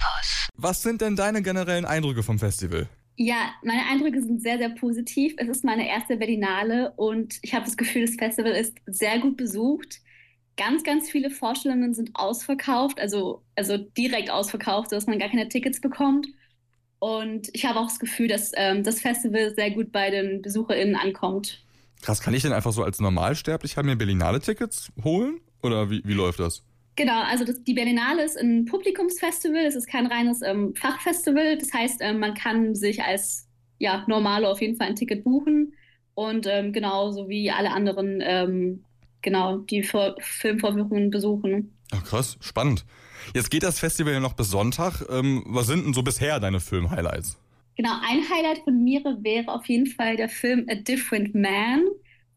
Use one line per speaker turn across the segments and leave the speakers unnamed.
Campus.
Was sind denn deine generellen Eindrücke vom Festival?
Ja, meine Eindrücke sind sehr, sehr positiv. Es ist meine erste Berlinale und ich habe das Gefühl, das Festival ist sehr gut besucht. Ganz, ganz viele Vorstellungen sind ausverkauft, also, also direkt ausverkauft, sodass man gar keine Tickets bekommt. Und ich habe auch das Gefühl, dass ähm, das Festival sehr gut bei den BesucherInnen ankommt.
Krass, kann ich denn einfach so als Normalsterblicher mir Berlinale-Tickets holen? Oder wie, wie läuft das?
Genau, also das, die Berlinale ist ein Publikumsfestival, es ist kein reines ähm, Fachfestival. Das heißt, ähm, man kann sich als ja, Normale auf jeden Fall ein Ticket buchen und ähm, genauso wie alle anderen ähm, genau die Vor Filmvorführungen besuchen.
Ach, krass, spannend. Jetzt geht das Festival ja noch bis Sonntag. Ähm, was sind denn so bisher deine Film-Highlights?
Genau, ein Highlight von mir wäre auf jeden Fall der Film A Different Man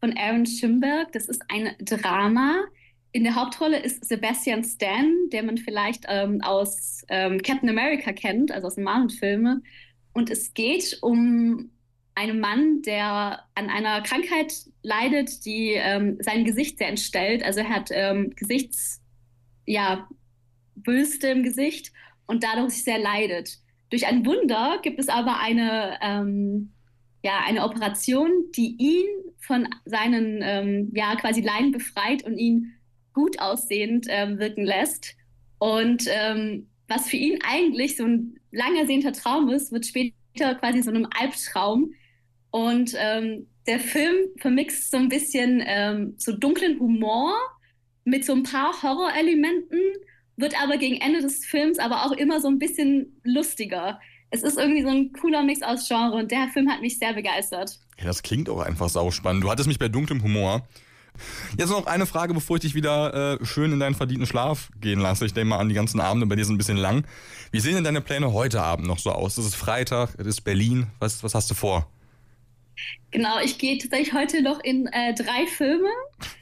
von Aaron Schimberg. Das ist ein Drama. In der Hauptrolle ist Sebastian Stan, der man vielleicht ähm, aus ähm, Captain America kennt, also aus den Marvel-Filmen. Und es geht um einen Mann, der an einer Krankheit leidet, die ähm, sein Gesicht sehr entstellt. Also er hat ähm, Gesichts, ja, im Gesicht und dadurch sehr leidet. Durch ein Wunder gibt es aber eine, ähm, ja, eine Operation, die ihn von seinen ähm, ja, quasi Leiden befreit und ihn gut aussehend ähm, wirken lässt. Und ähm, was für ihn eigentlich so ein lang ersehnter Traum ist, wird später quasi so einem Albtraum. Und ähm, der Film vermixt so ein bisschen ähm, so dunklen Humor mit so ein paar Horrorelementen wird aber gegen Ende des Films aber auch immer so ein bisschen lustiger. Es ist irgendwie so ein cooler Mix aus Genre und der Film hat mich sehr begeistert.
Ja, das klingt auch einfach sauspannend. Du hattest mich bei dunklem Humor. Jetzt noch eine Frage, bevor ich dich wieder äh, schön in deinen verdienten Schlaf gehen lasse. Ich denke mal an die ganzen Abende, bei dir sind ein bisschen lang. Wie sehen denn deine Pläne heute Abend noch so aus? Es ist Freitag, es ist Berlin. Was, was hast du vor?
Genau, ich gehe tatsächlich heute noch in äh, drei Filme.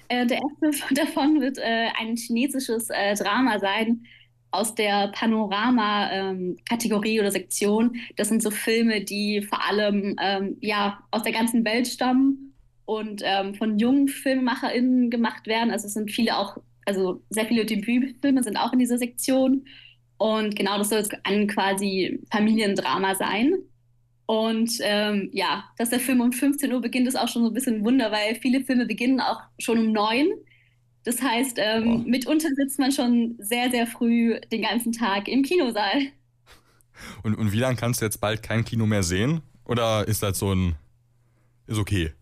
Äh, der erste davon wird äh, ein chinesisches äh, Drama sein aus der Panorama-Kategorie ähm, oder Sektion. Das sind so Filme, die vor allem ähm, ja, aus der ganzen Welt stammen und ähm, von jungen FilmemacherInnen gemacht werden. Also es sind viele auch, also sehr viele Debütfilme sind auch in dieser Sektion. Und genau, das soll ein quasi Familiendrama sein. Und ähm, ja, dass der Film um 15 Uhr beginnt, ist auch schon so ein bisschen ein Wunder, weil viele Filme beginnen auch schon um 9. Das heißt, ähm, mitunter sitzt man schon sehr, sehr früh den ganzen Tag im Kinosaal.
Und, und wie lange kannst du jetzt bald kein Kino mehr sehen? Oder ist das so ein. Ist okay?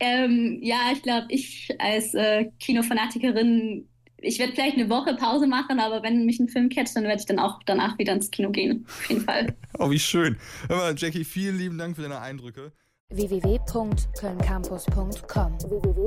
Ähm, ja, ich glaube, ich als äh, Kinofanatikerin ich werde vielleicht eine Woche Pause machen, aber wenn mich ein Film catcht, dann werde ich dann auch danach wieder ins Kino gehen. Auf jeden Fall.
oh, wie schön. Hör mal, Jackie, vielen lieben Dank für deine Eindrücke
www.kölncampus.com www